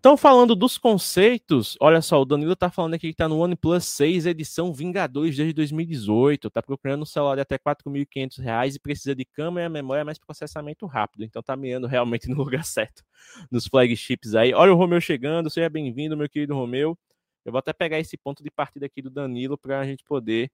Então, falando dos conceitos, olha só, o Danilo tá falando aqui que tá no OnePlus 6, edição Vingadores desde 2018. Tá procurando um celular de até R$ 4.500 e precisa de câmera, memória, mais processamento rápido. Então tá mirando realmente no lugar certo, nos flagships aí. Olha o Romeu chegando, seja bem-vindo, meu querido Romeu. Eu vou até pegar esse ponto de partida aqui do Danilo para a gente poder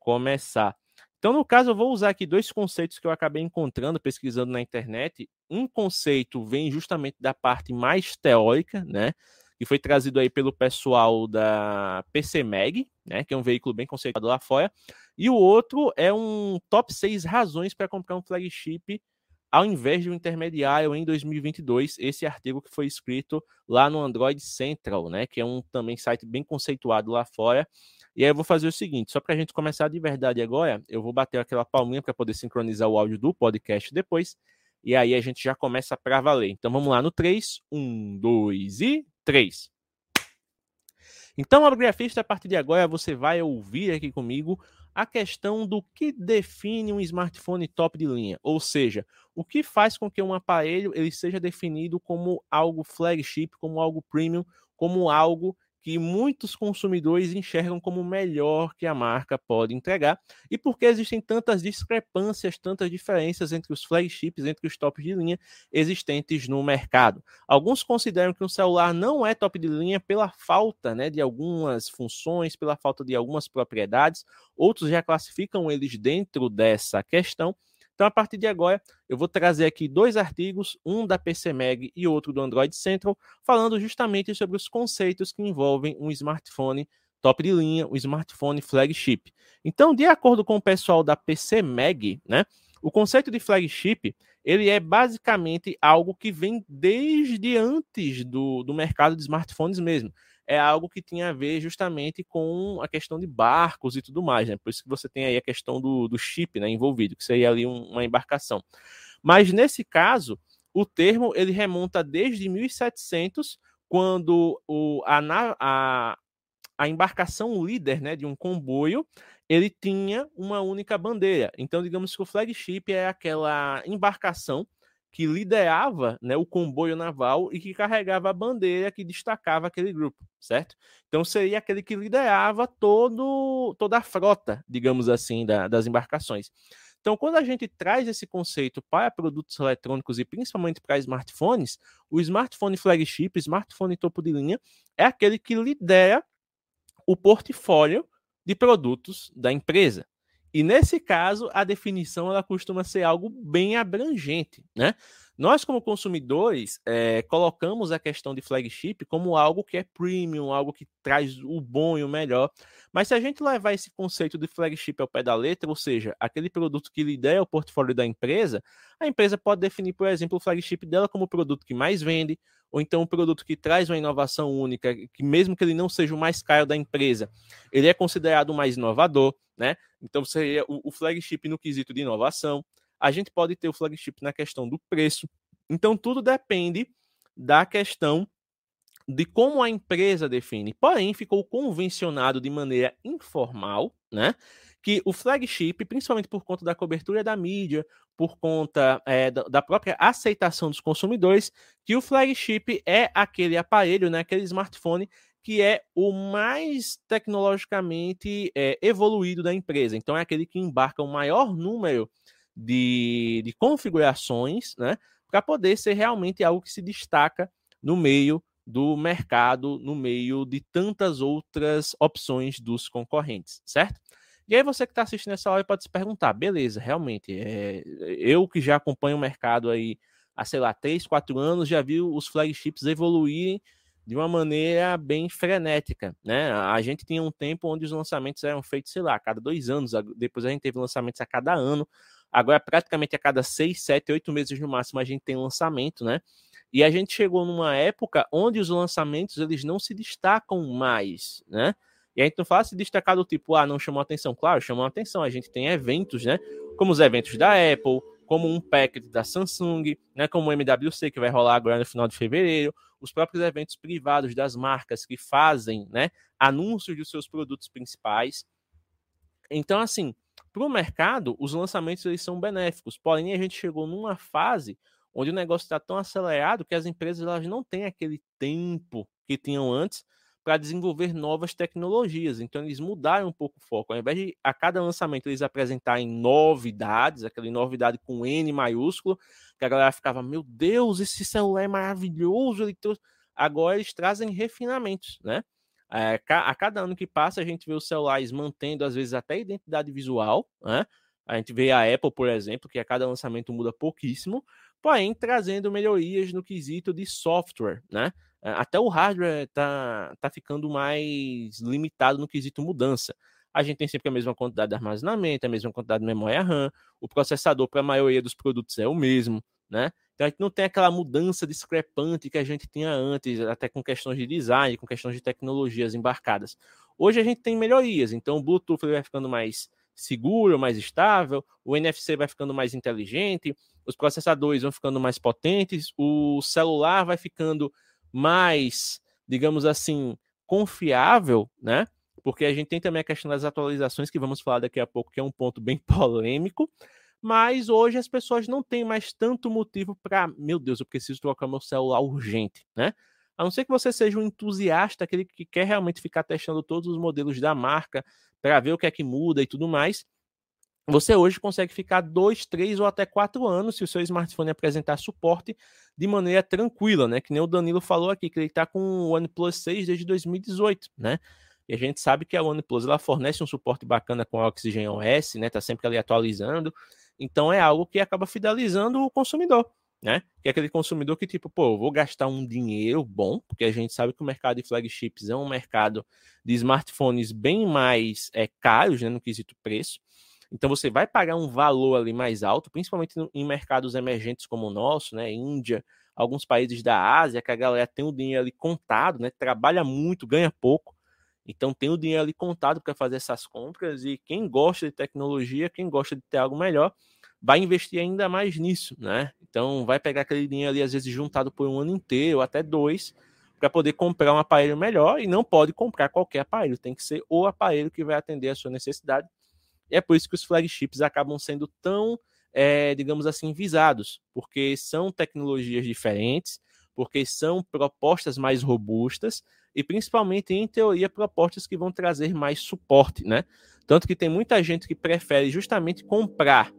começar. Então, no caso, eu vou usar aqui dois conceitos que eu acabei encontrando, pesquisando na internet. Um conceito vem justamente da parte mais teórica, né? Que foi trazido aí pelo pessoal da PCMag, né? Que é um veículo bem conceituado lá fora. E o outro é um top 6 razões para comprar um flagship ao invés de um intermediário em 2022. Esse artigo que foi escrito lá no Android Central, né? Que é um também site bem conceituado lá fora. E aí eu vou fazer o seguinte, só para a gente começar de verdade agora, eu vou bater aquela palminha para poder sincronizar o áudio do podcast depois. E aí a gente já começa para valer. Então vamos lá no 3. 1, 2 e 3. Então, Abrografista, a partir de agora você vai ouvir aqui comigo a questão do que define um smartphone top de linha, ou seja, o que faz com que um aparelho ele seja definido como algo flagship, como algo premium, como algo que muitos consumidores enxergam como o melhor que a marca pode entregar e porque existem tantas discrepâncias, tantas diferenças entre os flagships, entre os tops de linha existentes no mercado. Alguns consideram que um celular não é top de linha pela falta né, de algumas funções, pela falta de algumas propriedades, outros já classificam eles dentro dessa questão então, a partir de agora, eu vou trazer aqui dois artigos, um da PCMag e outro do Android Central, falando justamente sobre os conceitos que envolvem um smartphone top de linha, um smartphone flagship. Então, de acordo com o pessoal da PCMag, né, o conceito de flagship ele é basicamente algo que vem desde antes do, do mercado de smartphones mesmo é algo que tinha a ver justamente com a questão de barcos e tudo mais, né? Por isso que você tem aí a questão do, do chip né, envolvido, que seria ali um, uma embarcação. Mas nesse caso, o termo ele remonta desde 1700, quando o, a, a, a embarcação líder né, de um comboio ele tinha uma única bandeira. Então, digamos que o flagship é aquela embarcação que liderava né, o comboio naval e que carregava a bandeira que destacava aquele grupo, certo? Então seria aquele que liderava todo, toda a frota, digamos assim, da, das embarcações. Então, quando a gente traz esse conceito para produtos eletrônicos e principalmente para smartphones, o smartphone flagship, smartphone topo de linha, é aquele que lidera o portfólio de produtos da empresa. E nesse caso, a definição ela costuma ser algo bem abrangente, né? Nós, como consumidores, é, colocamos a questão de flagship como algo que é premium, algo que traz o bom e o melhor. Mas se a gente levar esse conceito de flagship ao pé da letra, ou seja, aquele produto que lidera o portfólio da empresa, a empresa pode definir, por exemplo, o flagship dela como o produto que mais vende, ou então um produto que traz uma inovação única, que mesmo que ele não seja o mais caro da empresa, ele é considerado o mais inovador, né? Então seria o, o flagship no quesito de inovação a gente pode ter o flagship na questão do preço. Então, tudo depende da questão de como a empresa define. Porém, ficou convencionado de maneira informal, né? Que o flagship, principalmente por conta da cobertura da mídia, por conta é, da própria aceitação dos consumidores, que o flagship é aquele aparelho, né, aquele smartphone que é o mais tecnologicamente é, evoluído da empresa. Então, é aquele que embarca o maior número de, de configurações, né, para poder ser realmente algo que se destaca no meio do mercado, no meio de tantas outras opções dos concorrentes, certo? E aí você que está assistindo essa live pode se perguntar, beleza, realmente, é, eu que já acompanho o mercado aí há, sei lá, 3, 4 anos, já vi os flagships evoluírem de uma maneira bem frenética, né? A gente tinha um tempo onde os lançamentos eram feitos, sei lá, a cada dois anos, depois a gente teve lançamentos a cada ano, Agora, praticamente a cada seis, sete, oito meses no máximo, a gente tem lançamento, né? E a gente chegou numa época onde os lançamentos eles não se destacam mais, né? E a gente não fala se destacar do tipo, ah, não chamou atenção. Claro, chamou atenção. A gente tem eventos, né? Como os eventos da Apple, como um packet da Samsung, né? Como o MWC, que vai rolar agora no final de fevereiro. Os próprios eventos privados das marcas que fazem, né? Anúncios dos seus produtos principais. Então, assim, para o mercado, os lançamentos eles são benéficos. Porém, a gente chegou numa fase onde o negócio está tão acelerado que as empresas elas não têm aquele tempo que tinham antes para desenvolver novas tecnologias. Então, eles mudaram um pouco o foco. Ao invés de a cada lançamento eles apresentarem novidades, aquela novidade com N maiúsculo, que a galera ficava, meu Deus, esse celular é maravilhoso. Ele trouxe... Agora eles trazem refinamentos, né? É, a cada ano que passa, a gente vê os celulares mantendo, às vezes, até a identidade visual, né? A gente vê a Apple, por exemplo, que a cada lançamento muda pouquíssimo, porém trazendo melhorias no quesito de software, né? Até o hardware tá, tá ficando mais limitado no quesito mudança. A gente tem sempre a mesma quantidade de armazenamento, a mesma quantidade de memória RAM, o processador para a maioria dos produtos é o mesmo, né? Então a gente não tem aquela mudança discrepante que a gente tinha antes, até com questões de design, com questões de tecnologias embarcadas. Hoje a gente tem melhorias, então o Bluetooth vai ficando mais seguro, mais estável, o NFC vai ficando mais inteligente, os processadores vão ficando mais potentes, o celular vai ficando mais, digamos assim, confiável, né? Porque a gente tem também a questão das atualizações, que vamos falar daqui a pouco, que é um ponto bem polêmico. Mas hoje as pessoas não têm mais tanto motivo para, meu Deus, eu preciso trocar meu celular urgente, né? A não ser que você seja um entusiasta, aquele que quer realmente ficar testando todos os modelos da marca para ver o que é que muda e tudo mais. Você hoje consegue ficar dois, três ou até quatro anos se o seu smartphone apresentar suporte de maneira tranquila, né? Que nem o Danilo falou aqui, que ele está com o OnePlus 6 desde 2018, né? E a gente sabe que a OnePlus ela fornece um suporte bacana com a Oxygen OS, né? Tá sempre ali atualizando. Então é algo que acaba fidelizando o consumidor, né? Que é aquele consumidor que, tipo, pô, vou gastar um dinheiro bom, porque a gente sabe que o mercado de flagships é um mercado de smartphones bem mais é, caros, né? No quesito preço. Então você vai pagar um valor ali mais alto, principalmente em mercados emergentes como o nosso, né? Índia, alguns países da Ásia, que a galera tem o dinheiro ali contado, né? Trabalha muito, ganha pouco. Então tem o dinheiro ali contado para fazer essas compras e quem gosta de tecnologia, quem gosta de ter algo melhor, vai investir ainda mais nisso, né? Então vai pegar aquele dinheiro ali às vezes juntado por um ano inteiro, até dois, para poder comprar um aparelho melhor e não pode comprar qualquer aparelho, tem que ser o aparelho que vai atender a sua necessidade e é por isso que os flagships acabam sendo tão, é, digamos assim, visados, porque são tecnologias diferentes, porque são propostas mais robustas e principalmente, em teoria, propostas que vão trazer mais suporte, né? Tanto que tem muita gente que prefere justamente comprar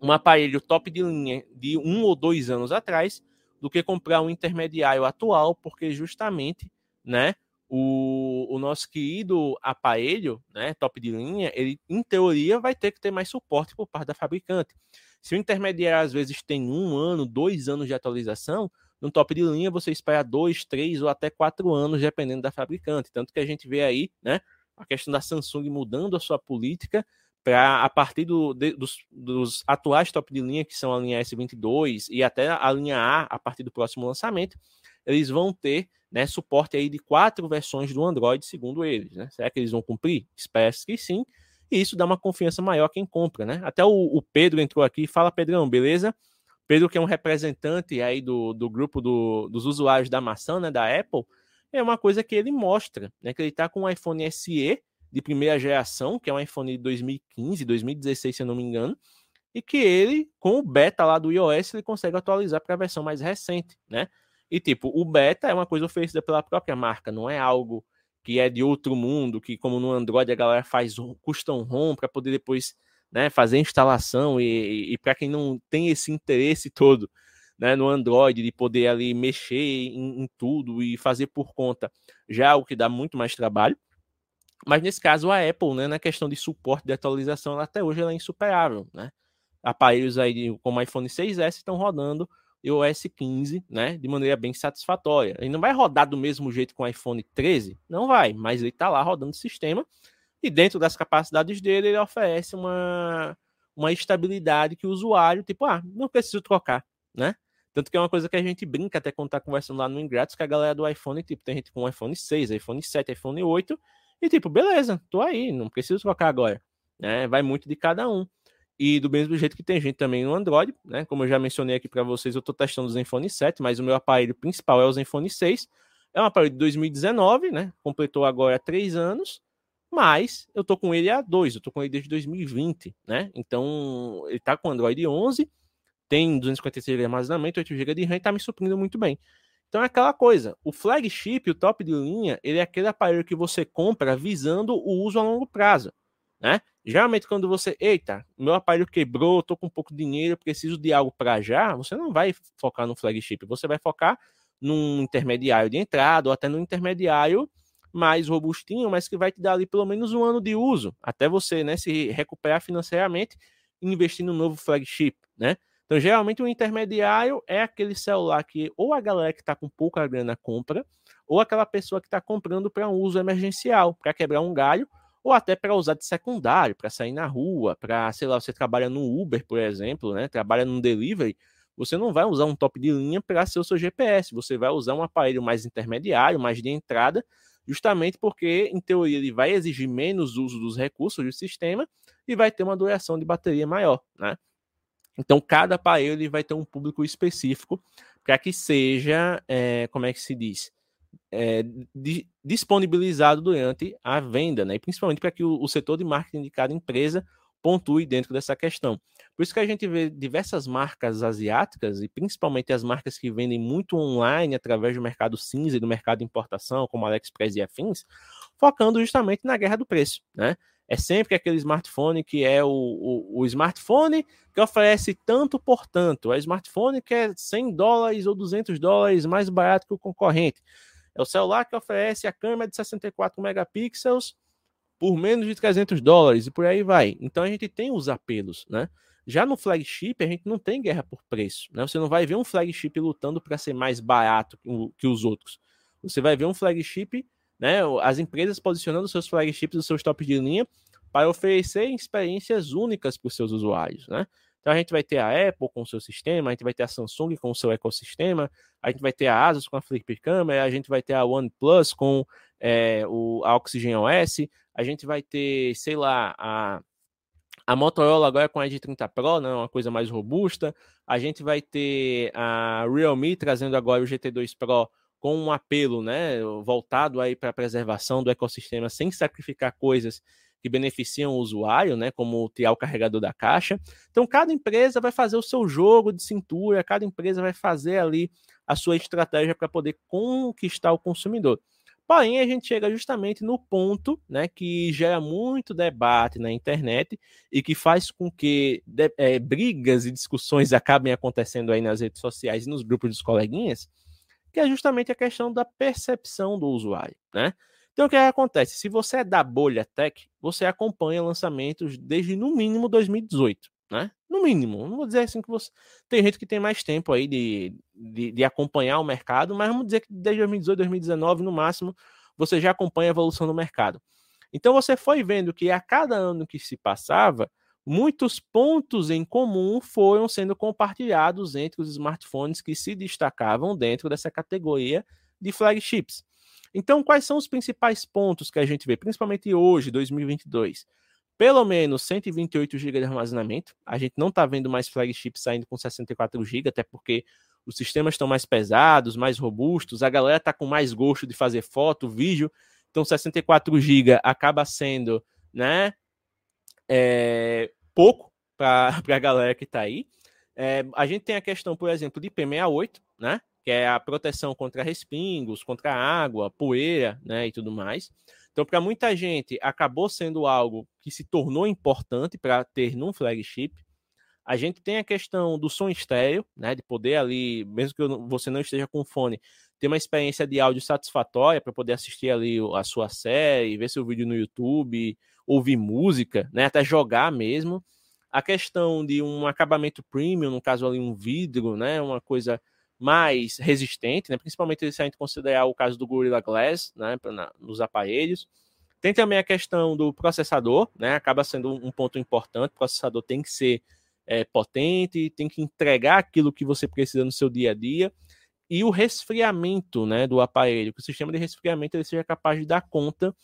um aparelho top de linha de um ou dois anos atrás do que comprar um intermediário atual, porque justamente, né, o, o nosso querido aparelho, né, top de linha, ele em teoria vai ter que ter mais suporte por parte da fabricante. Se o intermediário às vezes tem um ano, dois anos de atualização, no top de linha você espera dois, três ou até quatro anos, dependendo da fabricante. Tanto que a gente vê aí, né, a questão da Samsung mudando a sua política para a partir do, de, dos, dos, atuais top de linha, que são a linha S22 e até a linha A, a partir do próximo lançamento, eles vão ter né, suporte aí de quatro versões do Android, segundo eles. Né? Será que eles vão cumprir? Espero que sim. E isso dá uma confiança maior a quem compra, né? Até o, o Pedro entrou aqui. Fala, Pedrão, beleza? Pedro, que é um representante aí do, do grupo do, dos usuários da maçã, né, da Apple, é uma coisa que ele mostra, né? Que ele está com um iPhone SE de primeira geração, que é um iPhone de 2015, 2016, se eu não me engano, e que ele, com o beta lá do iOS, ele consegue atualizar para a versão mais recente, né? E, tipo, o beta é uma coisa oferecida pela própria marca, não é algo que é de outro mundo, que como no Android a galera faz custom ROM para poder depois né, fazer instalação e, e para quem não tem esse interesse todo né, no Android de poder ali mexer em, em, tudo e fazer por conta, já é o que dá muito mais trabalho. Mas nesse caso a Apple, né, na questão de suporte de atualização, até hoje ela é insuperável, né? Aparelhos aí como iPhone 6S estão rodando iOS 15, né, de maneira bem satisfatória. Ele não vai rodar do mesmo jeito com o iPhone 13? Não vai, mas ele está lá rodando o sistema e dentro das capacidades dele ele oferece uma, uma estabilidade que o usuário, tipo, ah, não preciso trocar, né? Tanto que é uma coisa que a gente brinca até quando tá conversando lá no Ingratos, que a galera do iPhone, tipo, tem gente com iPhone 6, iPhone 7, iPhone 8, e tipo, beleza, tô aí, não preciso trocar agora. Né? Vai muito de cada um. E do mesmo jeito que tem gente também no Android, né? Como eu já mencionei aqui para vocês, eu estou testando o Zenfone 7, mas o meu aparelho principal é o Zenfone 6. É um aparelho de 2019, né? Completou agora três anos, mas eu tô com ele há dois, eu tô com ele desde 2020, né? Então ele tá com Android 11, tem 256 GB de armazenamento, 8 GB de RAM e tá me suprindo muito bem. Então é aquela coisa, o flagship, o top de linha, ele é aquele aparelho que você compra visando o uso a longo prazo, né? Geralmente quando você, eita, meu aparelho quebrou, tô com pouco dinheiro, preciso de algo para já, você não vai focar no flagship, você vai focar num intermediário de entrada ou até no intermediário mais robustinho, mas que vai te dar ali pelo menos um ano de uso, até você né, se recuperar financeiramente e investir no novo flagship, né? Então, geralmente, o intermediário é aquele celular que ou a galera que está com pouca grana compra, ou aquela pessoa que está comprando para um uso emergencial, para quebrar um galho, ou até para usar de secundário, para sair na rua, para, sei lá, você trabalha no Uber, por exemplo, né? Trabalha no delivery, você não vai usar um top de linha para ser o seu GPS, você vai usar um aparelho mais intermediário, mais de entrada, justamente porque, em teoria, ele vai exigir menos uso dos recursos do sistema e vai ter uma duração de bateria maior, né? Então, cada aparelho ele vai ter um público específico para que seja, é, como é que se diz, é, di, disponibilizado durante a venda, né? E principalmente para que o, o, setor de marketing de cada empresa pontue dentro dessa questão. Por isso que a gente vê diversas marcas asiáticas, e principalmente as marcas que vendem muito online através do mercado cinza e do mercado de importação, como AliExpress e afins, focando justamente na guerra do preço, né? É sempre aquele smartphone que é o, o, o smartphone que oferece tanto por tanto. É o smartphone que é 100 dólares ou 200 dólares mais barato que o concorrente. É o celular que oferece a câmera de 64 megapixels por menos de 300 dólares e por aí vai. Então a gente tem os apelos, né? Já no flagship, a gente não tem guerra por preço. Né? Você não vai ver um flagship lutando para ser mais barato que os outros. Você vai ver um flagship, né? As empresas posicionando seus flagships, os seus tops de linha, para oferecer experiências únicas para os seus usuários. Né? Então a gente vai ter a Apple com o seu sistema, a gente vai ter a Samsung com o seu ecossistema, a gente vai ter a Asus com a Flip Camera, a gente vai ter a OnePlus com é, o, a Oxygen OS, a gente vai ter, sei lá, a, a Motorola agora com a Edge 30 Pro, né, uma coisa mais robusta. A gente vai ter a Realme trazendo agora o GT2 Pro com um apelo, né, voltado aí para a preservação do ecossistema sem sacrificar coisas que beneficiam o usuário, né, como tirar o carregador da caixa. Então, cada empresa vai fazer o seu jogo de cintura, cada empresa vai fazer ali a sua estratégia para poder conquistar o consumidor. Porém, a gente chega justamente no ponto né, que gera muito debate na internet e que faz com que é, brigas e discussões acabem acontecendo aí nas redes sociais e nos grupos dos coleguinhas, que é justamente a questão da percepção do usuário. Né? Então, o que, é que acontece? Se você é da bolha tech, você acompanha lançamentos desde no mínimo 2018, né? No mínimo. Não vou dizer assim que você. Tem gente que tem mais tempo aí de, de, de acompanhar o mercado, mas vamos dizer que desde 2018, 2019, no máximo, você já acompanha a evolução do mercado. Então você foi vendo que a cada ano que se passava, muitos pontos em comum foram sendo compartilhados entre os smartphones que se destacavam dentro dessa categoria de flagships. Então, quais são os principais pontos que a gente vê, principalmente hoje, 2022? Pelo menos 128 GB de armazenamento. A gente não está vendo mais flagship saindo com 64 GB, até porque os sistemas estão mais pesados, mais robustos, a galera está com mais gosto de fazer foto, vídeo. Então, 64 GB acaba sendo, né, é, pouco para a galera que está aí. É, a gente tem a questão, por exemplo, de P68, né? Que é a proteção contra respingos, contra água, poeira, né, e tudo mais. Então, para muita gente, acabou sendo algo que se tornou importante para ter num flagship. A gente tem a questão do som estéreo, né, de poder ali, mesmo que você não esteja com fone, ter uma experiência de áudio satisfatória para poder assistir ali a sua série, ver seu vídeo no YouTube, ouvir música, né, até jogar mesmo. A questão de um acabamento premium, no caso ali um vidro, né, uma coisa mais resistente, né? principalmente se a gente considerar o caso do Gorilla Glass né? Nos aparelhos. Tem também a questão do processador, né? acaba sendo um ponto importante. O processador tem que ser é, potente, tem que entregar aquilo que você precisa no seu dia a dia. E o resfriamento né, do aparelho, que o sistema de resfriamento ele seja capaz de dar conta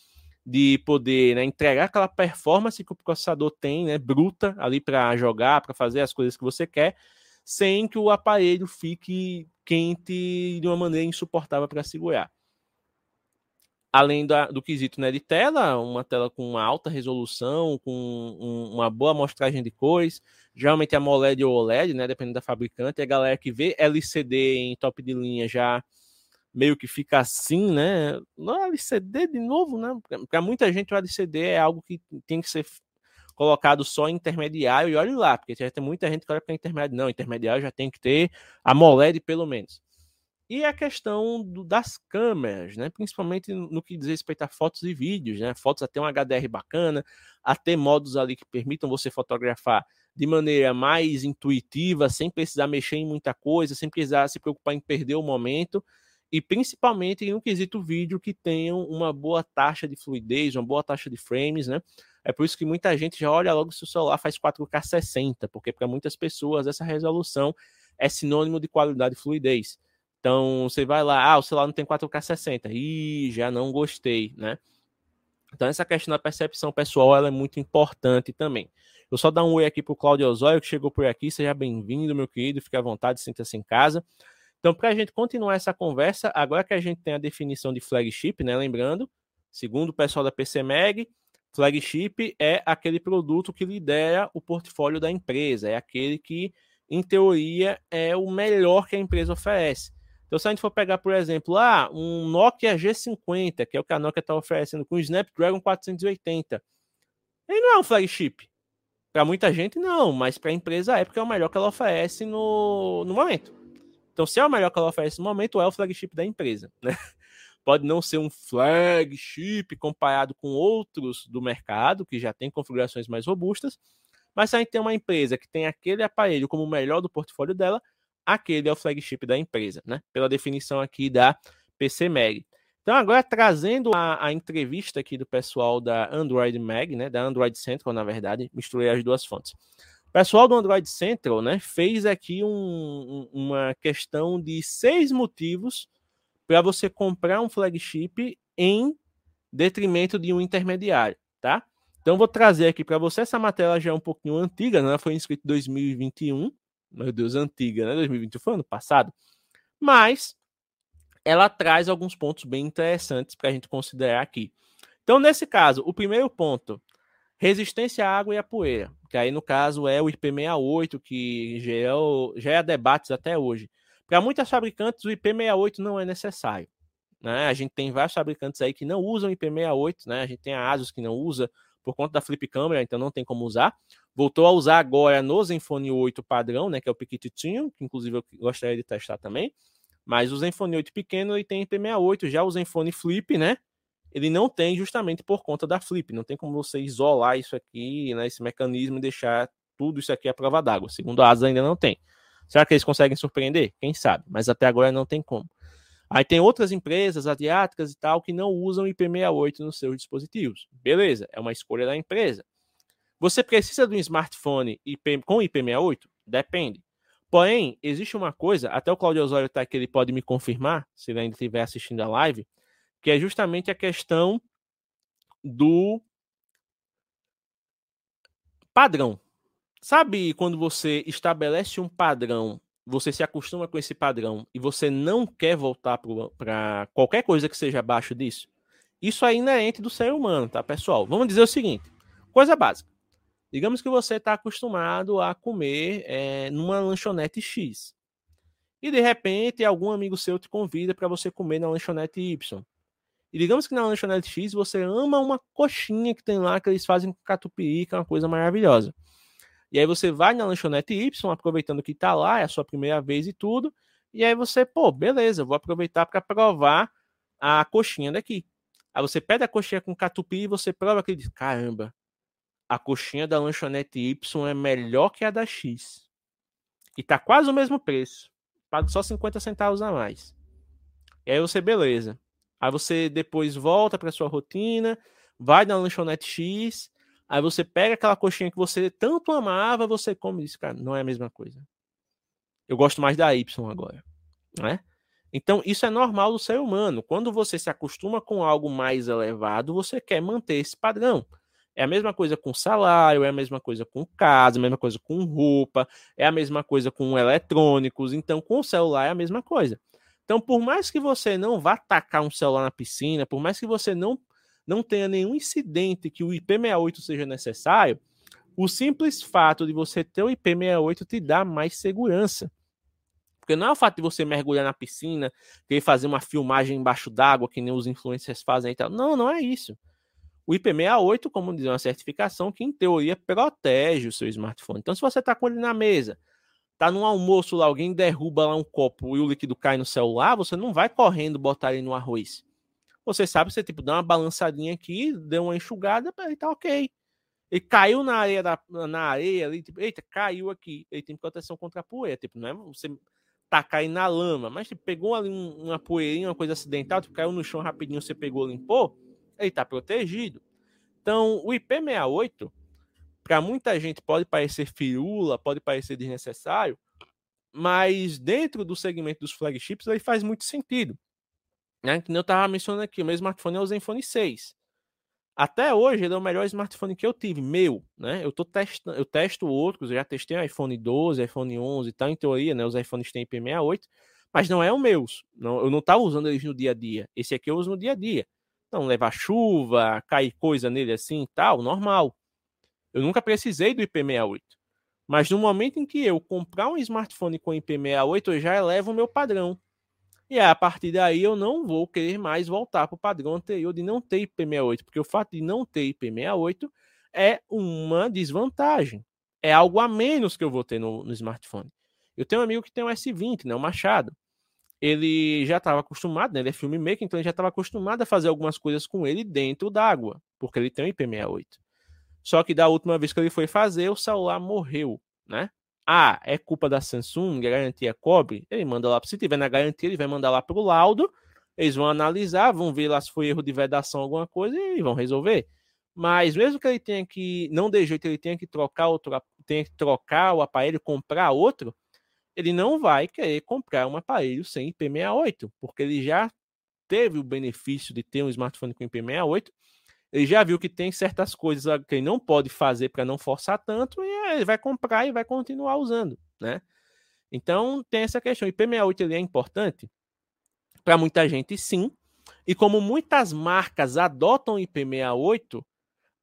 de poder né, entregar aquela performance que o processador tem, né, bruta, ali para jogar, para fazer as coisas que você quer, sem que o aparelho fique quente de uma maneira insuportável para segurar além da, do quesito né, de tela, uma tela com alta resolução, com um, uma boa amostragem de cores, geralmente é AMOLED ou OLED, né, dependendo da fabricante, a galera que vê LCD em top de linha já meio que fica assim, né? Não LCD de novo, né? Para muita gente o LCD é algo que tem que ser colocado só intermediário e olhe lá, porque já tem muita gente que olha para intermediário, não, intermediário já tem que ter AMOLED pelo menos. E a questão do, das câmeras, né? principalmente no que diz respeito a fotos e vídeos, né? fotos até um HDR bacana, até modos ali que permitam você fotografar de maneira mais intuitiva, sem precisar mexer em muita coisa, sem precisar se preocupar em perder o momento, e principalmente no quesito vídeo que tenham uma boa taxa de fluidez, uma boa taxa de frames, né? É por isso que muita gente já olha logo se o celular faz 4K 60, porque para muitas pessoas essa resolução é sinônimo de qualidade e fluidez. Então você vai lá, ah, o celular não tem 4K 60. Ih, já não gostei, né? Então essa questão da percepção pessoal ela é muito importante também. Eu só dar um oi aqui para o Claudio Osório, que chegou por aqui. Seja bem-vindo, meu querido. Fique à vontade, sinta-se em casa. Então, para a gente continuar essa conversa, agora que a gente tem a definição de flagship, né? Lembrando, segundo o pessoal da PCMag, flagship é aquele produto que lidera o portfólio da empresa, é aquele que, em teoria, é o melhor que a empresa oferece. Então, se a gente for pegar, por exemplo, ah, um Nokia G50, que é o que a Nokia está oferecendo, com o Snapdragon 480, ele não é um flagship. Para muita gente, não, mas para a empresa é porque é o melhor que ela oferece no, no momento. Então, se é o melhor que ela oferece no momento, é o flagship da empresa. Né? Pode não ser um flagship comparado com outros do mercado, que já tem configurações mais robustas, mas se a gente tem uma empresa que tem aquele aparelho como o melhor do portfólio dela, aquele é o flagship da empresa, né? Pela definição aqui da PC Mag. Então, agora trazendo a, a, entrevista aqui do pessoal da Android Mag, né? Da Android Central, na verdade, misturei as duas fontes. O pessoal do Android Central, né? Fez aqui um, uma questão de seis motivos para você comprar um flagship em detrimento de um intermediário, tá? Então, vou trazer aqui para você. Essa matéria já é um pouquinho antiga, né? Ela foi inscrita em 2021 meu Deus, antiga, né? 2020 foi ano passado. Mas ela traz alguns pontos bem interessantes para a gente considerar aqui. Então, nesse caso, o primeiro ponto, resistência à água e à poeira, que aí no caso é o IP68, que gera, gera debates até hoje. Para muitas fabricantes, o IP68 não é necessário. Né? A gente tem vários fabricantes aí que não usam IP68, né? A gente tem a Asus que não usa por conta da flip câmera, então não tem como usar. Voltou a usar agora no Zenfone 8 padrão, né, que é o pequititinho, que inclusive eu gostaria de testar também. Mas o Zenfone 8 pequeno ele tem IP68, já o Zenfone Flip, né? Ele não tem justamente por conta da Flip, não tem como você isolar isso aqui, né, esse mecanismo e deixar tudo isso aqui à prova d'água. Segundo a ASA ainda não tem. Será que eles conseguem surpreender? Quem sabe, mas até agora não tem como. Aí tem outras empresas asiáticas e tal que não usam IP68 nos seus dispositivos. Beleza, é uma escolha da empresa. Você precisa de um smartphone IP, com IP68? Depende. Porém, existe uma coisa, até o Claudio Osório está aqui, ele pode me confirmar, se ele ainda estiver assistindo a live, que é justamente a questão do padrão. Sabe quando você estabelece um padrão você se acostuma com esse padrão e você não quer voltar para qualquer coisa que seja abaixo disso, isso é inerente do ser humano, tá, pessoal? Vamos dizer o seguinte: coisa básica. Digamos que você está acostumado a comer é, numa lanchonete X. E de repente algum amigo seu te convida para você comer na lanchonete Y. E digamos que na lanchonete X você ama uma coxinha que tem lá que eles fazem com catupiry, que é uma coisa maravilhosa. E aí você vai na lanchonete Y, aproveitando que tá lá, é a sua primeira vez e tudo. E aí você, pô, beleza, vou aproveitar para provar a coxinha daqui. Aí você pede a coxinha com catupiry e você prova que diz, caramba, a coxinha da lanchonete Y é melhor que a da X. E tá quase o mesmo preço. Paga só 50 centavos a mais. E aí você, beleza. Aí você depois volta para sua rotina, vai na lanchonete X, Aí você pega aquela coxinha que você tanto amava, você come diz, cara, não é a mesma coisa. Eu gosto mais da Y agora, né? Então, isso é normal do ser humano. Quando você se acostuma com algo mais elevado, você quer manter esse padrão. É a mesma coisa com salário, é a mesma coisa com casa, é a mesma coisa com roupa, é a mesma coisa com eletrônicos. Então, com o celular é a mesma coisa. Então, por mais que você não vá tacar um celular na piscina, por mais que você não não tenha nenhum incidente que o IP68 seja necessário, o simples fato de você ter o IP68 te dá mais segurança. Porque não é o fato de você mergulhar na piscina, querer fazer uma filmagem embaixo d'água, que nem os influencers fazem e tal. Não, não é isso. O IP68, como diz, é uma certificação que, em teoria, protege o seu smartphone. Então, se você está com ele na mesa, tá num almoço lá, alguém derruba lá um copo e o líquido cai no celular, você não vai correndo botar ele no arroz você sabe, você tipo dá uma balançadinha aqui, deu uma enxugada, ele tá ok. Ele caiu na areia, da, na areia ali, tipo, eita, caiu aqui. Ele tem proteção contra a poeira, tipo, não é você tá caindo na lama, mas tipo, pegou ali um, uma poeirinha, uma coisa acidental, tipo, caiu no chão rapidinho, você pegou, limpou, ele tá protegido. Então, o IP68, para muita gente pode parecer firula, pode parecer desnecessário, mas dentro do segmento dos flagships ele faz muito sentido. Né? Que eu estava mencionando aqui, o meu smartphone é o Zenfone 6. Até hoje ele é o melhor smartphone que eu tive, meu, né? Eu tô testando, eu testo outros, eu já testei o iPhone 12, iPhone 11 e tal, em teoria, né? Os iPhones têm IP68, mas não é o meus. Não, eu não tava usando eles no dia a dia. Esse aqui eu uso no dia a dia. Então, levar chuva, cair coisa nele assim e tal, normal. Eu nunca precisei do IP68. Mas no momento em que eu comprar um smartphone com IP68, eu já elevo o meu padrão. E a partir daí eu não vou querer mais voltar para o padrão anterior de não ter IP68, porque o fato de não ter IP68 é uma desvantagem. É algo a menos que eu vou ter no, no smartphone. Eu tenho um amigo que tem um S20, né, o Machado. Ele já estava acostumado, né, ele é filmmaker, então ele já estava acostumado a fazer algumas coisas com ele dentro d'água, porque ele tem um IP68. Só que da última vez que ele foi fazer, o celular morreu, né? ah, é culpa da Samsung, a garantia cobre, ele manda lá, se tiver na garantia, ele vai mandar lá para o laudo, eles vão analisar, vão ver lá se foi erro de vedação, alguma coisa, e vão resolver. Mas mesmo que ele tenha que, não dê jeito, ele tenha que trocar outro, tenha que trocar o aparelho, comprar outro, ele não vai querer comprar um aparelho sem IP68, porque ele já teve o benefício de ter um smartphone com IP68 ele já viu que tem certas coisas que ele não pode fazer para não forçar tanto e ele vai comprar e vai continuar usando, né? Então tem essa questão. O IP68 ele é importante para muita gente, sim. E como muitas marcas adotam IP68,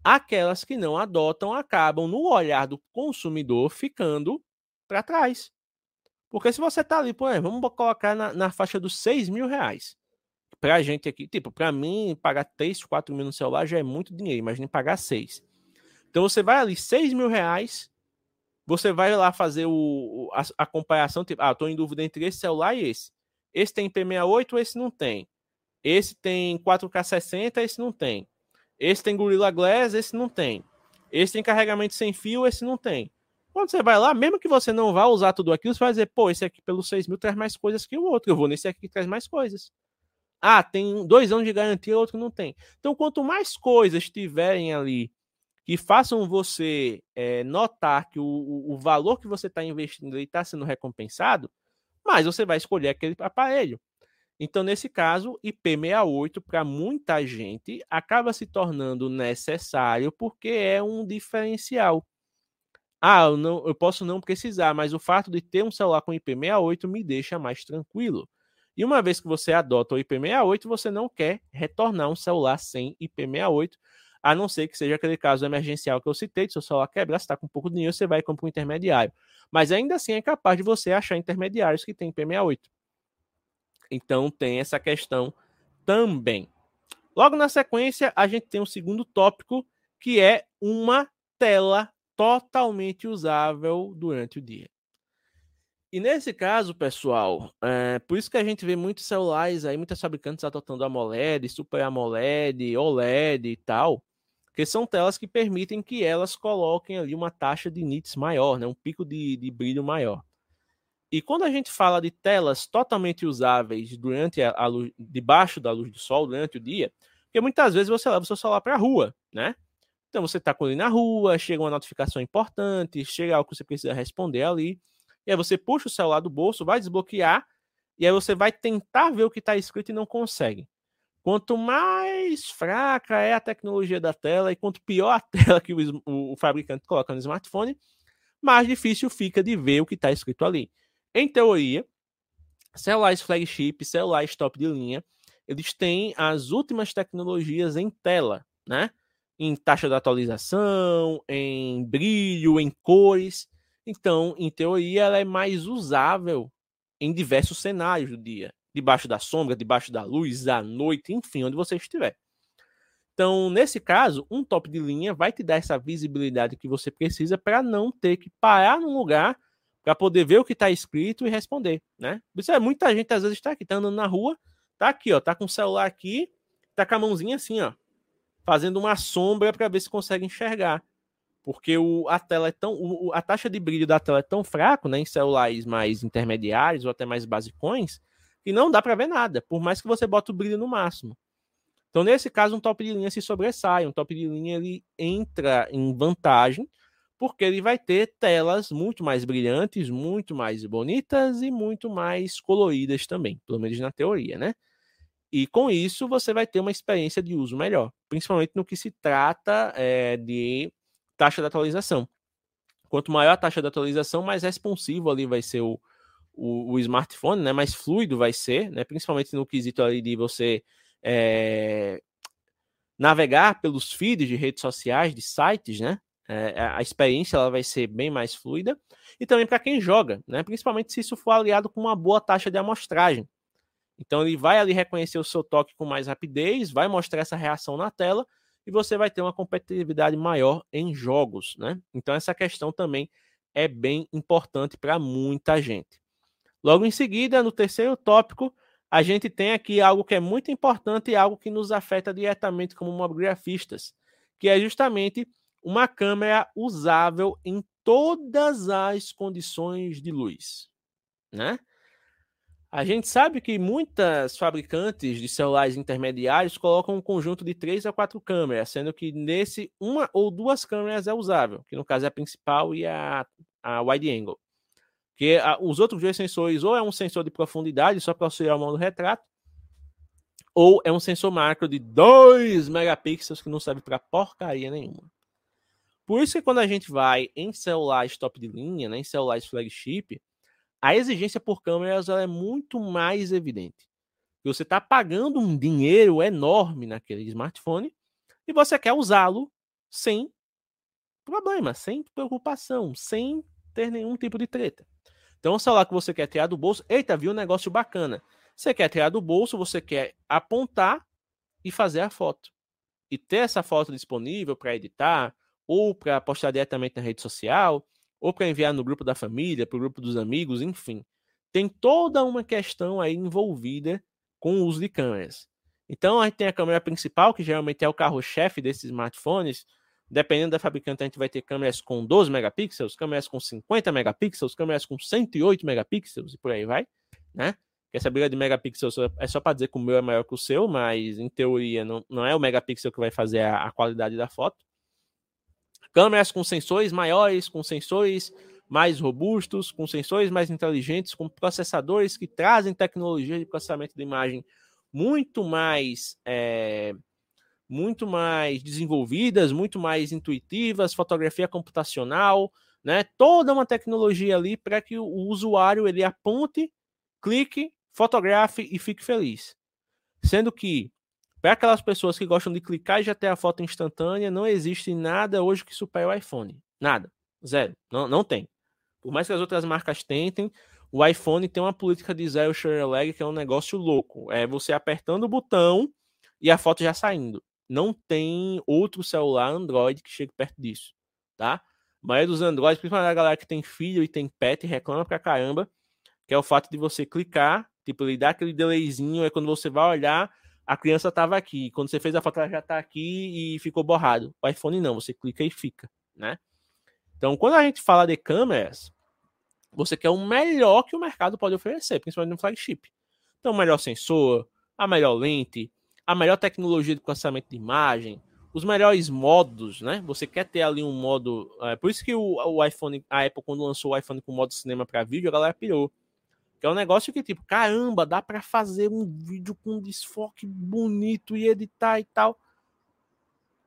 aquelas que não adotam acabam no olhar do consumidor ficando para trás. Porque se você está ali, pô, vamos colocar na, na faixa dos 6 mil reais pra gente aqui, tipo, pra mim, pagar 3, 4 mil no celular já é muito dinheiro, imagine pagar 6. Então você vai ali, 6 mil reais, você vai lá fazer o, a, a comparação, tipo, ah, tô em dúvida entre esse celular e esse. Esse tem P68, esse não tem. Esse tem 4K60, esse não tem. Esse tem Gorilla Glass, esse não tem. Esse tem carregamento sem fio, esse não tem. Quando você vai lá, mesmo que você não vá usar tudo aquilo, você vai dizer, pô, esse aqui pelos 6 mil traz mais coisas que o outro. Eu vou nesse aqui que traz mais coisas. Ah, tem dois anos de garantia, outro não tem. Então, quanto mais coisas tiverem ali que façam você é, notar que o, o, valor que você está investindo está sendo recompensado, mais você vai escolher aquele aparelho. Então, nesse caso, IP68 para muita gente acaba se tornando necessário porque é um diferencial. Ah, eu, não, eu posso não precisar, mas o fato de ter um celular com IP68 me deixa mais tranquilo. E uma vez que você adota o IP68, você não quer retornar um celular sem IP68, a não ser que seja aquele caso emergencial que eu citei, seu celular quebrar, está com pouco dinheiro, você vai comprar um intermediário. Mas ainda assim é capaz de você achar intermediários que têm IP68. Então tem essa questão também. Logo na sequência, a gente tem um segundo tópico, que é uma tela totalmente usável durante o dia. E nesse caso, pessoal, é, por isso que a gente vê muitos celulares aí, muitas fabricantes adotando AMOLED, Super AMOLED, OLED e tal, que são telas que permitem que elas coloquem ali uma taxa de nits maior, né, um pico de, de brilho maior. E quando a gente fala de telas totalmente usáveis durante a, a luz, debaixo da luz do sol durante o dia, porque muitas vezes você leva o seu celular para a rua, né? Então você está com ele na rua, chega uma notificação importante, chega algo que você precisa responder ali, e aí você puxa o celular do bolso, vai desbloquear, e aí você vai tentar ver o que está escrito e não consegue. Quanto mais fraca é a tecnologia da tela e quanto pior a tela que o, o fabricante coloca no smartphone, mais difícil fica de ver o que está escrito ali. Em teoria, celulares flagship, celulares top de linha, eles têm as últimas tecnologias em tela, né? Em taxa de atualização, em brilho, em cores. Então, em teoria, ela é mais usável em diversos cenários do dia. Debaixo da sombra, debaixo da luz, à noite, enfim, onde você estiver. Então, nesse caso, um top de linha vai te dar essa visibilidade que você precisa para não ter que parar num lugar para poder ver o que está escrito e responder, né? Isso é muita gente às vezes está aqui, está andando na rua, tá aqui, ó, tá com o celular aqui, tá com a mãozinha assim, ó, fazendo uma sombra para ver se consegue enxergar. Porque o, a tela é tão. O, a taxa de brilho da tela é tão fraco, né? Em celulares mais intermediários ou até mais basicões, que não dá para ver nada, por mais que você bota o brilho no máximo. Então, nesse caso, um top de linha se sobressai. Um top de linha ele entra em vantagem, porque ele vai ter telas muito mais brilhantes, muito mais bonitas e muito mais coloridas também, pelo menos na teoria, né? E com isso você vai ter uma experiência de uso melhor, principalmente no que se trata é, de taxa de atualização. Quanto maior a taxa de atualização, mais responsivo ali vai ser o, o, o smartphone, né? Mais fluido vai ser, né? Principalmente no quesito ali de você é, navegar pelos feeds de redes sociais, de sites, né? É, a experiência ela vai ser bem mais fluida e também para quem joga, né? Principalmente se isso for aliado com uma boa taxa de amostragem. Então ele vai ali reconhecer o seu toque com mais rapidez, vai mostrar essa reação na tela e você vai ter uma competitividade maior em jogos, né? Então essa questão também é bem importante para muita gente. Logo em seguida, no terceiro tópico, a gente tem aqui algo que é muito importante e algo que nos afeta diretamente como mobigrafistas, que é justamente uma câmera usável em todas as condições de luz, né? A gente sabe que muitas fabricantes de celulares intermediários colocam um conjunto de três a quatro câmeras, sendo que nesse uma ou duas câmeras é usável, que no caso é a principal e a, a wide angle. Que a, os outros dois sensores ou é um sensor de profundidade só para auxiliar o mão do retrato, ou é um sensor macro de 2 megapixels que não serve para porcaria nenhuma. Por isso que quando a gente vai em celulares top de linha, né, em celulares flagship, a exigência por câmeras é muito mais evidente. Você está pagando um dinheiro enorme naquele smartphone e você quer usá-lo sem problema, sem preocupação, sem ter nenhum tipo de treta. Então, o celular que você quer tirar do bolso, eita, viu um negócio bacana. Você quer tirar do bolso, você quer apontar e fazer a foto. E ter essa foto disponível para editar, ou para postar diretamente na rede social, ou para enviar no grupo da família, para o grupo dos amigos, enfim. Tem toda uma questão aí envolvida com o uso de câmeras. Então, a gente tem a câmera principal, que geralmente é o carro-chefe desses smartphones. Dependendo da fabricante, a gente vai ter câmeras com 12 megapixels, câmeras com 50 megapixels, câmeras com 108 megapixels e por aí vai, né? Essa briga de megapixels é só para dizer que o meu é maior que o seu, mas em teoria não, não é o megapixel que vai fazer a, a qualidade da foto. Câmeras com sensores maiores, com sensores mais robustos, com sensores mais inteligentes, com processadores que trazem tecnologia de processamento de imagem muito mais é, muito mais desenvolvidas, muito mais intuitivas, fotografia computacional, né? Toda uma tecnologia ali para que o usuário ele aponte, clique, fotografe e fique feliz. Sendo que para aquelas pessoas que gostam de clicar e já ter a foto instantânea, não existe nada hoje que supere o iPhone. Nada. Zero. Não, não tem. Por mais que as outras marcas tentem, o iPhone tem uma política de zero share lag que é um negócio louco. É você apertando o botão e a foto já saindo. Não tem outro celular Android que chegue perto disso, tá? A maioria dos Androids, principalmente a galera que tem filho e tem pet, reclama pra caramba, que é o fato de você clicar, tipo, ele dá aquele delayzinho, é quando você vai olhar, a criança estava aqui. Quando você fez a foto, ela já está aqui e ficou borrado. O iPhone não, você clica e fica, né? Então, quando a gente fala de câmeras, você quer o melhor que o mercado pode oferecer, principalmente no flagship. Então, o melhor sensor, a melhor lente, a melhor tecnologia de processamento de imagem, os melhores modos, né? Você quer ter ali um modo. É, por isso que o, o iPhone, a Apple, quando lançou o iPhone com modo cinema para vídeo, a galera pirou. Que é um negócio que, tipo, caramba, dá para fazer um vídeo com desfoque bonito e editar e tal.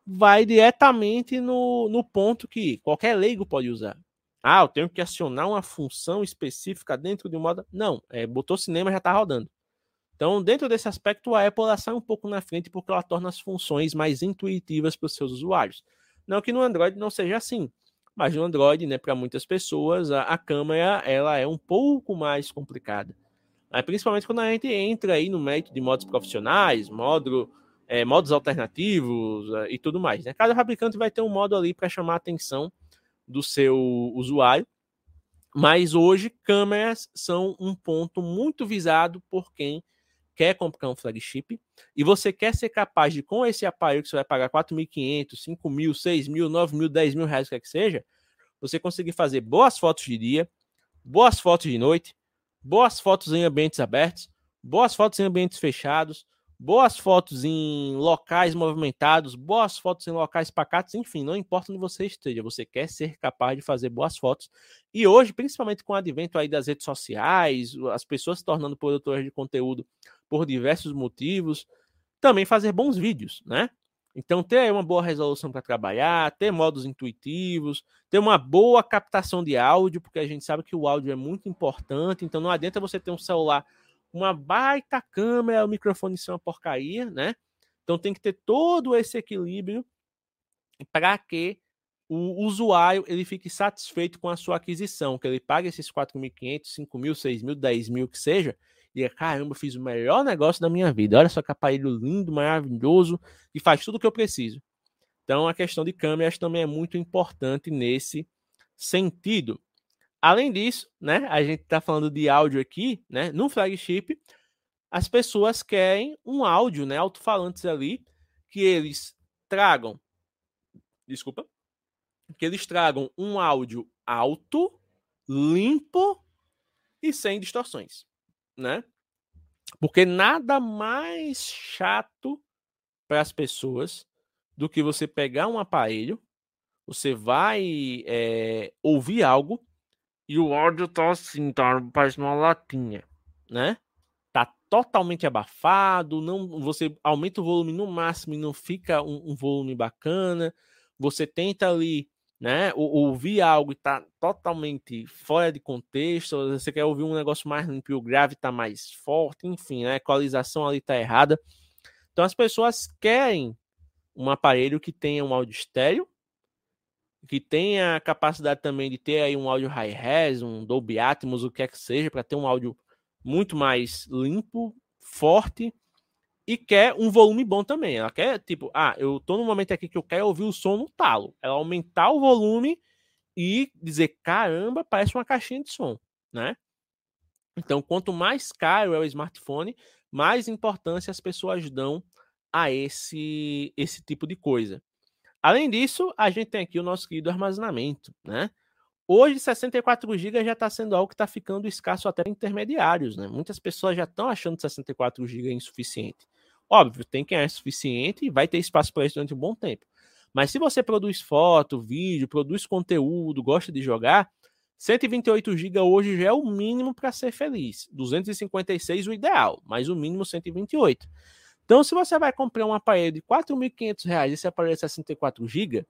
Vai diretamente no, no ponto que qualquer leigo pode usar. Ah, eu tenho que acionar uma função específica dentro de um modo. Não, é, botou cinema já tá rodando. Então, dentro desse aspecto, a Apple sai um pouco na frente porque ela torna as funções mais intuitivas para os seus usuários. Não que no Android não seja assim, mas no Android, né, para muitas pessoas, a, a, câmera ela é um pouco mais complicada. Aí, principalmente quando a gente entra aí no mérito de modos profissionais, módulo, é, modos alternativos é, e tudo mais. Né? Cada fabricante vai ter um modo ali para chamar a atenção do seu usuário. Mas hoje, câmeras são um ponto muito visado por quem quer comprar um flagship e você quer ser capaz de, com esse aparelho que você vai pagar 4.500, 5.000, 6.000, 9.000, 10.000 reais, o que, é que seja, você conseguir fazer boas fotos de dia, boas fotos de noite, boas fotos em ambientes abertos, boas fotos em ambientes fechados, boas fotos em locais movimentados, boas fotos em locais pacatos, enfim, não importa onde você esteja, você quer ser capaz de fazer boas fotos. E hoje, principalmente com o advento aí das redes sociais, as pessoas se tornando produtoras de conteúdo por diversos motivos, também fazer bons vídeos, né? Então, ter uma boa resolução para trabalhar, ter modos intuitivos, ter uma boa captação de áudio, porque a gente sabe que o áudio é muito importante. Então, não adianta você ter um celular, uma baita câmera, o microfone ser uma porcaria, né? Então, tem que ter todo esse equilíbrio para que o usuário ele fique satisfeito com a sua aquisição, que ele pague esses 4.500, 5.000, 6.000, 10.000 que seja, e é, caramba, fiz o melhor negócio da minha vida. Olha só que aparelho lindo, maravilhoso, e faz tudo o que eu preciso. Então, a questão de câmeras também é muito importante nesse sentido. Além disso, né, a gente está falando de áudio aqui, né, no flagship, as pessoas querem um áudio, né, alto-falantes ali, que eles tragam, desculpa, que eles tragam um áudio alto, limpo e sem distorções né? Porque nada mais chato para as pessoas do que você pegar um aparelho, você vai é, ouvir algo e o áudio tá assim, tá parecendo uma latinha, né? Tá totalmente abafado, não, você aumenta o volume no máximo e não fica um, um volume bacana. Você tenta ali né? ouvir algo e tá totalmente fora de contexto, você quer ouvir um negócio mais limpo, o grave tá mais forte, enfim, né? a equalização ali tá errada. Então as pessoas querem um aparelho que tenha um áudio estéreo, que tenha a capacidade também de ter aí um áudio high-res, um Dolby Atmos, o que é que seja, para ter um áudio muito mais limpo, forte e quer um volume bom também. Ela quer, tipo, ah, eu tô no momento aqui que eu quero ouvir o som no talo. Ela aumentar o volume e dizer, caramba, parece uma caixinha de som, né? Então, quanto mais caro é o smartphone, mais importância as pessoas dão a esse, esse tipo de coisa. Além disso, a gente tem aqui o nosso querido armazenamento, né? Hoje, 64 GB já está sendo algo que está ficando escasso até intermediários, né? Muitas pessoas já estão achando 64 GB insuficiente. Óbvio, tem quem é suficiente e vai ter espaço para isso durante um bom tempo. Mas se você produz foto, vídeo, produz conteúdo, gosta de jogar, 128 GB hoje já é o mínimo para ser feliz. 256 o ideal, mas o mínimo 128. Então, se você vai comprar um aparelho de R$ 4.500, esse aparelho é 64 GB,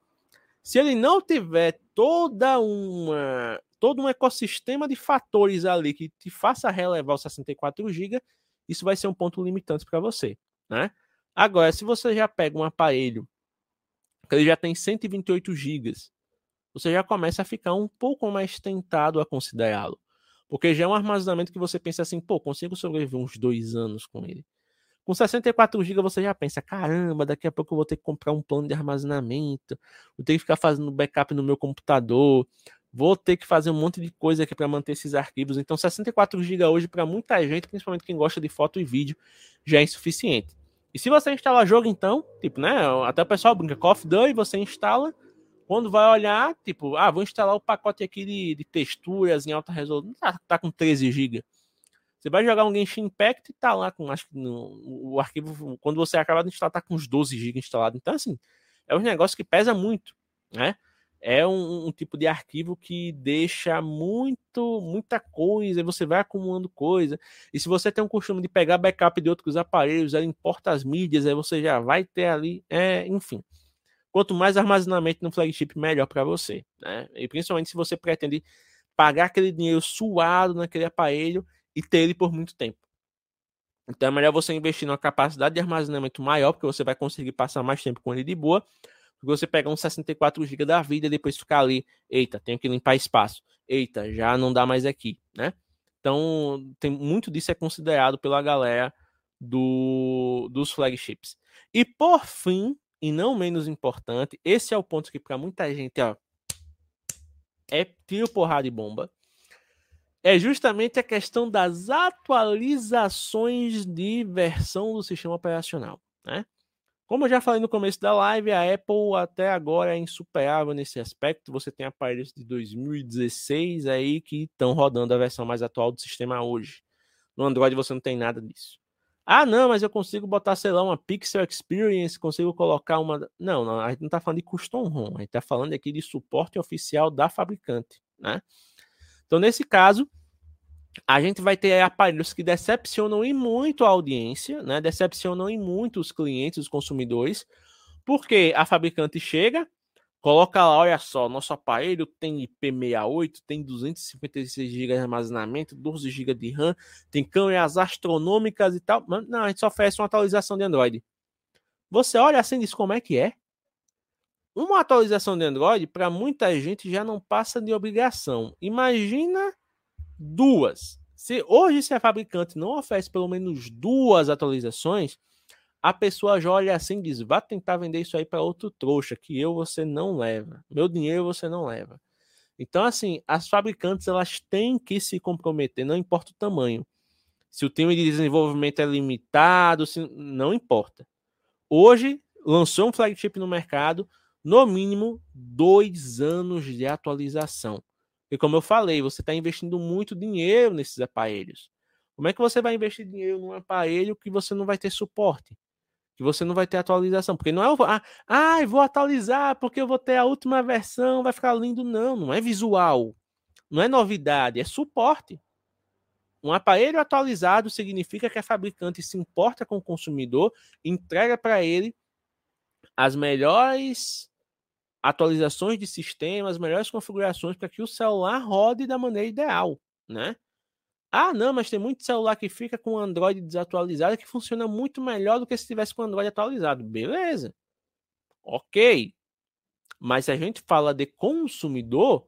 se ele não tiver toda uma todo um ecossistema de fatores ali que te faça relevar os 64 GB, isso vai ser um ponto limitante para você né? Agora, se você já pega um aparelho que ele já tem 128 GB, você já começa a ficar um pouco mais tentado a considerá-lo. Porque já é um armazenamento que você pensa assim, pô, consigo sobreviver uns dois anos com ele. Com 64 GB você já pensa, caramba, daqui a pouco eu vou ter que comprar um plano de armazenamento, vou ter que ficar fazendo backup no meu computador, vou ter que fazer um monte de coisa aqui para manter esses arquivos. Então 64 GB hoje para muita gente, principalmente quem gosta de foto e vídeo, já é insuficiente. E se você instalar jogo, então, tipo, né? Até o pessoal brinca, Call of Duty, você instala. Quando vai olhar, tipo, ah, vou instalar o pacote aqui de, de texturas em alta resolução. Tá, tá com 13 GB. Você vai jogar um Genshin Impact e tá lá com, acho que no, o arquivo, quando você acaba de instalar, tá com uns 12 GB instalado. Então, assim, é um negócio que pesa muito, né? É um, um, tipo de arquivo que deixa muito, muita coisa, você vai acumulando coisa. E se você tem um costume de pegar backup de outros aparelhos, ela importa as mídias, aí você já vai ter ali, é, enfim. Quanto mais armazenamento no flagship, melhor para você, né? E principalmente se você pretende pagar aquele dinheiro suado naquele aparelho e ter ele por muito tempo. Então é melhor você investir numa capacidade de armazenamento maior, porque você vai conseguir passar mais tempo com ele de boa, você pegar um 64 GB da vida e depois ficar ali, eita, tenho que limpar espaço. Eita, já não dá mais aqui, né? Então, tem muito disso é considerado pela galera do, dos flagships. E por fim, e não menos importante, esse é o ponto que para muita gente, ó, é tiro, porrada e bomba. É justamente a questão das atualizações de versão do sistema operacional, né? Como eu já falei no começo da live, a Apple até agora é insuperável nesse aspecto. Você tem aparelhos de 2016 aí que estão rodando a versão mais atual do sistema hoje. No Android você não tem nada disso. Ah, não, mas eu consigo botar, sei lá, uma Pixel Experience, consigo colocar uma. Não, não, a gente não está falando de custom ROM, a gente está falando aqui de suporte oficial da fabricante, né? Então, nesse caso, a gente vai ter aparelhos que decepcionam em muito a audiência, né? Decepcionam em muito os clientes, os consumidores, porque a fabricante chega, coloca lá, olha só, nosso aparelho tem IP68, tem 256 GB de armazenamento, 12 GB de RAM, tem câmeras astronômicas e tal. Mas não, a gente só oferece uma atualização de Android. Você olha assim e diz como é que é? Uma atualização de Android, para muita gente, já não passa de obrigação. Imagina duas. Se hoje se a fabricante não oferece pelo menos duas atualizações, a pessoa já olha assim e diz: vá tentar vender isso aí para outro trouxa, que eu você não leva. Meu dinheiro você não leva. Então, assim, as fabricantes elas têm que se comprometer, não importa o tamanho. Se o time de desenvolvimento é limitado, se... não importa. Hoje, lançou um flagship no mercado, no mínimo dois anos de atualização. E como eu falei, você está investindo muito dinheiro nesses aparelhos. Como é que você vai investir dinheiro num aparelho que você não vai ter suporte? Que você não vai ter atualização? Porque não é o. Ah, ah, vou atualizar porque eu vou ter a última versão, vai ficar lindo. Não, não é visual. Não é novidade, é suporte. Um aparelho atualizado significa que a fabricante se importa com o consumidor, entrega para ele as melhores atualizações de sistemas, melhores configurações para que o celular rode da maneira ideal, né? Ah, não, mas tem muito celular que fica com Android desatualizado que funciona muito melhor do que se tivesse com Android atualizado. Beleza. Ok. Mas se a gente fala de consumidor,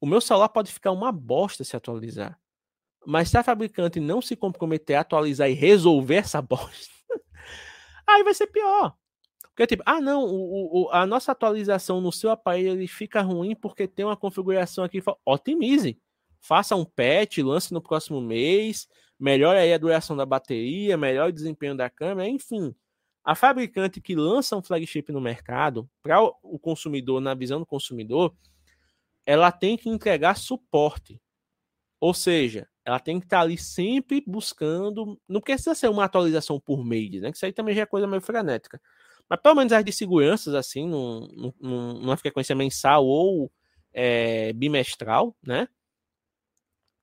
o meu celular pode ficar uma bosta se atualizar. Mas se a fabricante não se comprometer a atualizar e resolver essa bosta, aí vai ser pior. Porque, tipo, ah, não, o, o, a nossa atualização no seu aparelho ele fica ruim porque tem uma configuração aqui. Otimize. Faça um patch, lance no próximo mês, melhore aí a duração da bateria, melhore o desempenho da câmera, enfim. A fabricante que lança um flagship no mercado, para o consumidor, na visão do consumidor, ela tem que entregar suporte. Ou seja, ela tem que estar ali sempre buscando. Não precisa ser uma atualização por mês, né? Que isso aí também já é coisa meio frenética mas pelo menos as de seguranças, assim, num, num, numa frequência mensal ou é, bimestral, né?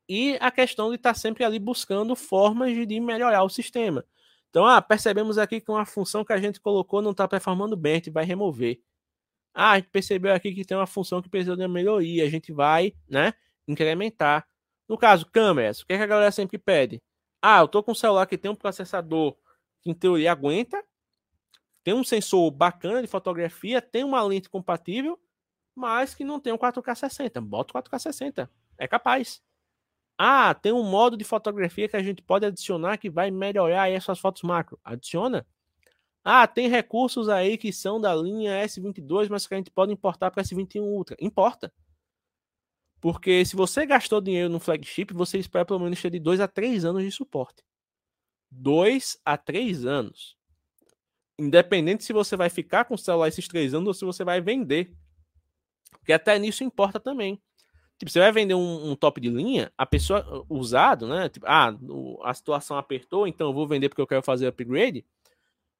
E a questão de estar sempre ali buscando formas de, de melhorar o sistema. Então, ah, percebemos aqui que uma função que a gente colocou não está performando bem, a gente vai remover. Ah, a gente percebeu aqui que tem uma função que precisa de uma melhoria, a gente vai, né, incrementar. No caso, câmeras, o que, é que a galera sempre pede? Ah, eu tô com um celular que tem um processador que em teoria aguenta, tem um sensor bacana de fotografia, tem uma lente compatível, mas que não tem um 4K 60. Bota o 4K 60. É capaz. Ah, tem um modo de fotografia que a gente pode adicionar que vai melhorar aí essas fotos macro. Adiciona. Ah, tem recursos aí que são da linha S22, mas que a gente pode importar para S21 Ultra. Importa. Porque se você gastou dinheiro no flagship, você espera pelo menos ter de 2 a 3 anos de suporte. 2 a 3 anos. Independente se você vai ficar com o celular esses três anos ou se você vai vender. Porque até nisso importa também. Tipo, você vai vender um, um, top de linha, a pessoa usado, né? Tipo, ah, a situação apertou, então eu vou vender porque eu quero fazer upgrade.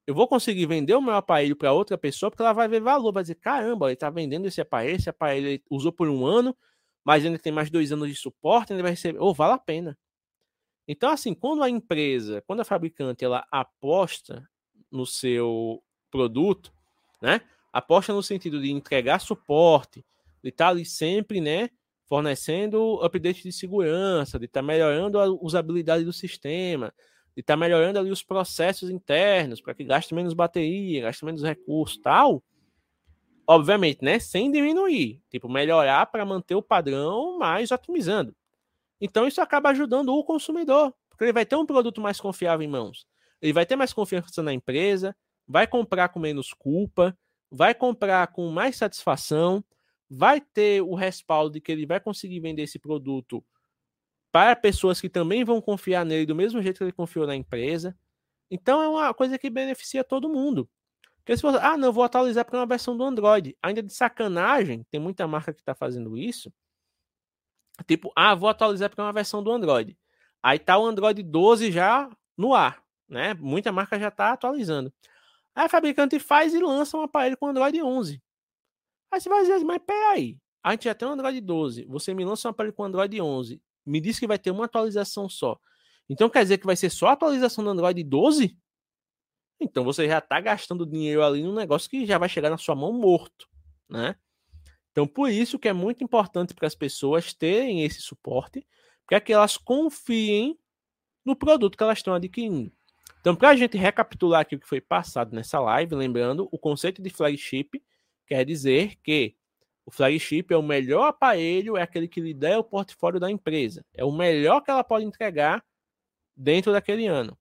eu vou conseguir vender o meu aparelho para outra pessoa porque ela vai ver valor, vai dizer, caramba, ele está vendendo esse aparelho, esse aparelho ele usou por um ano, mas ainda tem mais dois anos de suporte, ele vai receber, ou oh, vale a pena. Então, assim, quando a empresa, quando a fabricante, ela aposta no seu produto, né? Aposta no sentido de entregar suporte, de estar tá ali sempre, né? Fornecendo update de segurança, de estar tá melhorando a usabilidade do sistema, de estar tá melhorando ali os processos internos para que gaste menos bateria, gaste menos recursos, tal. Obviamente, né? Sem diminuir, tipo melhorar para manter o padrão, mas otimizando. Então isso acaba ajudando o consumidor, porque ele vai ter um produto mais confiável em mãos. Ele vai ter mais confiança na empresa, vai comprar com menos culpa, vai comprar com mais satisfação, vai ter o respaldo de que ele vai conseguir vender esse produto para pessoas que também vão confiar nele do mesmo jeito que ele confiou na empresa. Então é uma coisa que beneficia todo mundo. Porque se você, ah, não, vou atualizar para uma versão do Android. Ainda de sacanagem, tem muita marca que está fazendo isso. Tipo, ah, vou atualizar para uma versão do Android. Aí tá o Android 12 já no ar, né? Muita marca já está atualizando. Aí a fabricante faz e lança um aparelho com Android 11. Aí você vai dizer, mas peraí, a gente já tem um Android 12, você me lança um aparelho com Android 11 me disse que vai ter uma atualização só. Então quer dizer que vai ser só a atualização do Android 12? Então você já está gastando dinheiro ali num negócio que já vai chegar na sua mão morto, né? Então por isso que é muito importante para as pessoas terem esse suporte, para que elas confiem no produto que elas estão adquirindo. Então, para a gente recapitular aqui o que foi passado nessa live, lembrando, o conceito de flagship quer dizer que o flagship é o melhor aparelho, é aquele que lhe der o portfólio da empresa. É o melhor que ela pode entregar dentro daquele ano.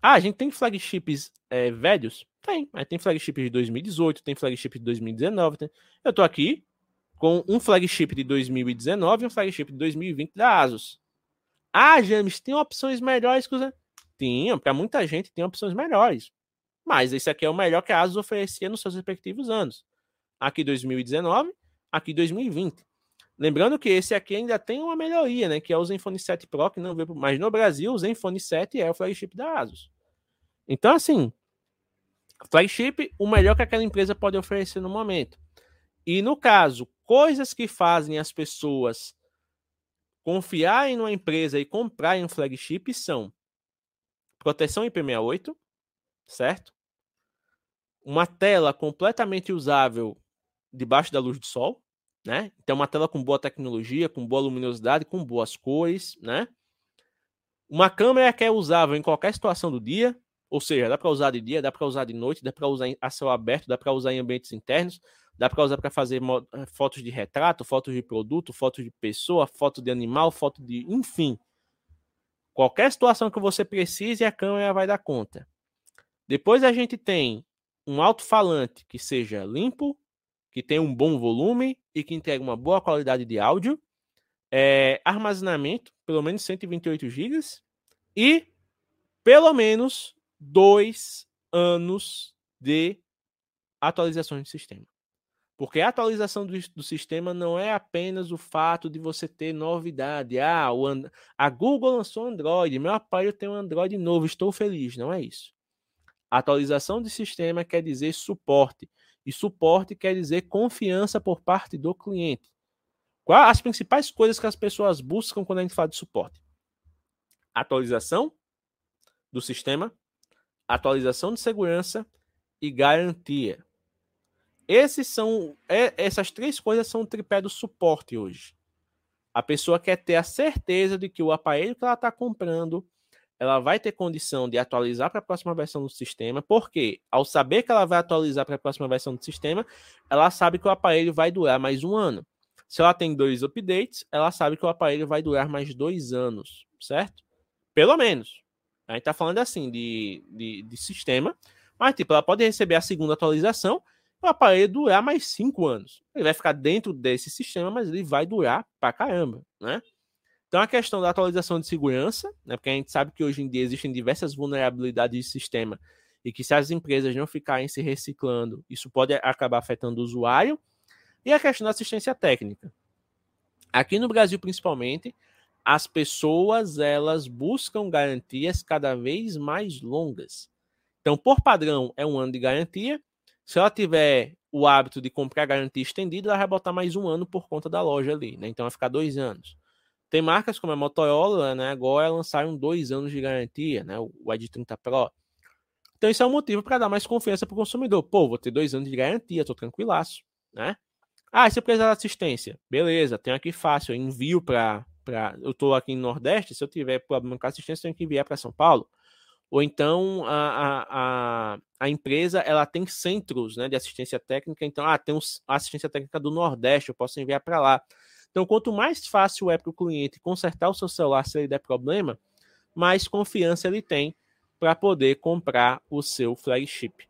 Ah, a gente tem flagships é, velhos? Tem, mas tem flagships de 2018, tem flagship de 2019. Tem... Eu estou aqui com um flagship de 2019 e um flagship de 2020 da Asus. Ah, James, tem opções melhores que os. Tinha, para muita gente tem opções melhores. Mas esse aqui é o melhor que a Asus oferecia nos seus respectivos anos. Aqui 2019 aqui 2020. Lembrando que esse aqui ainda tem uma melhoria, né? Que é o Zenfone 7 Pro, que não veio. Mas no Brasil, o Zenfone 7 é o flagship da Asus. Então, assim, flagship, o melhor que aquela empresa pode oferecer no momento. E no caso, coisas que fazem as pessoas confiarem numa empresa e comprarem um flagship são proteção IP68, certo? Uma tela completamente usável debaixo da luz do sol, né? Então, uma tela com boa tecnologia, com boa luminosidade, com boas cores, né? Uma câmera que é usável em qualquer situação do dia, ou seja, dá para usar de dia, dá para usar de noite, dá para usar a céu aberto, dá para usar em ambientes internos, dá para usar para fazer eh, fotos de retrato, fotos de produto, fotos de pessoa, foto de animal, foto de, enfim, qualquer situação que você precise, a câmera vai dar conta. Depois a gente tem um alto-falante que seja limpo, que tem um bom volume e que entrega uma boa qualidade de áudio. É, armazenamento, pelo menos 128 GB. E pelo menos dois anos de atualizações de sistema. Porque a atualização do, do, sistema não é apenas o fato de você ter novidade. Ah, o, a Google lançou Android, meu aparelho tem um Android novo, estou feliz. Não é isso. atualização de sistema quer dizer suporte. E suporte quer dizer confiança por parte do cliente. Quais as principais coisas que as pessoas buscam quando a gente fala de suporte? Atualização do sistema, atualização de segurança e garantia. Esses são é, essas três coisas são o tripé do suporte hoje. A pessoa quer ter a certeza de que o aparelho que ela está comprando ela vai ter condição de atualizar para a próxima versão do sistema, porque ao saber que ela vai atualizar para a próxima versão do sistema, ela sabe que o aparelho vai durar mais um ano. Se ela tem dois updates, ela sabe que o aparelho vai durar mais dois anos, certo? Pelo menos. A gente está falando assim de, de, de, sistema, mas tipo, ela pode receber a segunda atualização o aparelho durar mais cinco anos. Ele vai ficar dentro desse sistema, mas ele vai durar pra caramba, né? Então, a questão da atualização de segurança, né, porque a gente sabe que hoje em dia existem diversas vulnerabilidades de sistema e que se as empresas não ficarem se reciclando, isso pode acabar afetando o usuário. E a questão da assistência técnica. Aqui no Brasil, principalmente, as pessoas elas buscam garantias cada vez mais longas. Então, por padrão, é um ano de garantia. Se ela tiver o hábito de comprar garantia estendida, ela vai botar mais um ano por conta da loja ali, né? Então vai ficar dois anos. Tem marcas como a Motorola, né? Agora lançaram dois anos de garantia, né? O Edge 30 Pro. Então isso é um motivo para dar mais confiança para o consumidor. Pô, vou ter dois anos de garantia, tô tranquilaço, né? Ah, se eu precisar de assistência, beleza, tenho aqui fácil, envio para. Pra, eu estou aqui no Nordeste, se eu tiver problema com assistência, tenho que enviar para São Paulo. Ou então a, a, a, a, empresa ela tem centros né, de assistência técnica, então ah, tem um, assistência técnica do Nordeste, eu posso enviar para lá. Então, quanto mais fácil é para o cliente consertar o seu celular se ele der problema, mais confiança ele tem para poder comprar o seu flagship.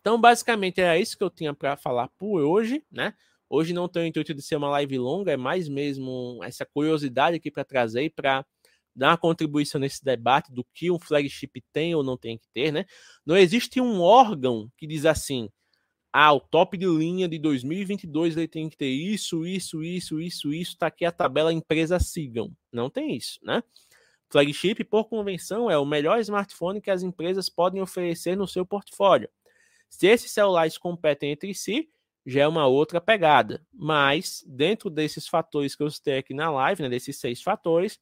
Então, basicamente, era isso que eu tinha para falar por hoje, né? Hoje não tem o intuito de ser uma live longa, é mais mesmo essa curiosidade aqui para trazer para dar uma contribuição nesse debate do que um flagship tem ou não tem que ter, né? Não existe um órgão que diz assim: ah, o top de linha de 2022 ele tem que ter isso, isso, isso, isso, isso, tá aqui a tabela empresa sigam. Não tem isso, né? Flagship, por convenção, é o melhor smartphone que as empresas podem oferecer no seu portfólio. Se esses celulares competem entre si, já é uma outra pegada. Mas, dentro desses fatores que eu citei aqui na live, né, desses seis fatores,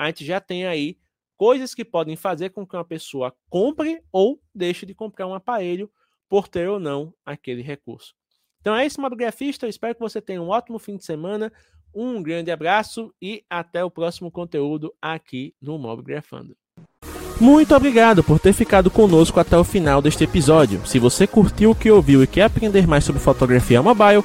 a gente já tem aí coisas que podem fazer com que uma pessoa compre ou deixe de comprar um aparelho por ter ou não aquele recurso. Então é isso, Mobgrafista. Eu espero que você tenha um ótimo fim de semana. Um grande abraço e até o próximo conteúdo aqui no Mobgrafando. Muito obrigado por ter ficado conosco até o final deste episódio. Se você curtiu o que ouviu e quer aprender mais sobre fotografia mobile,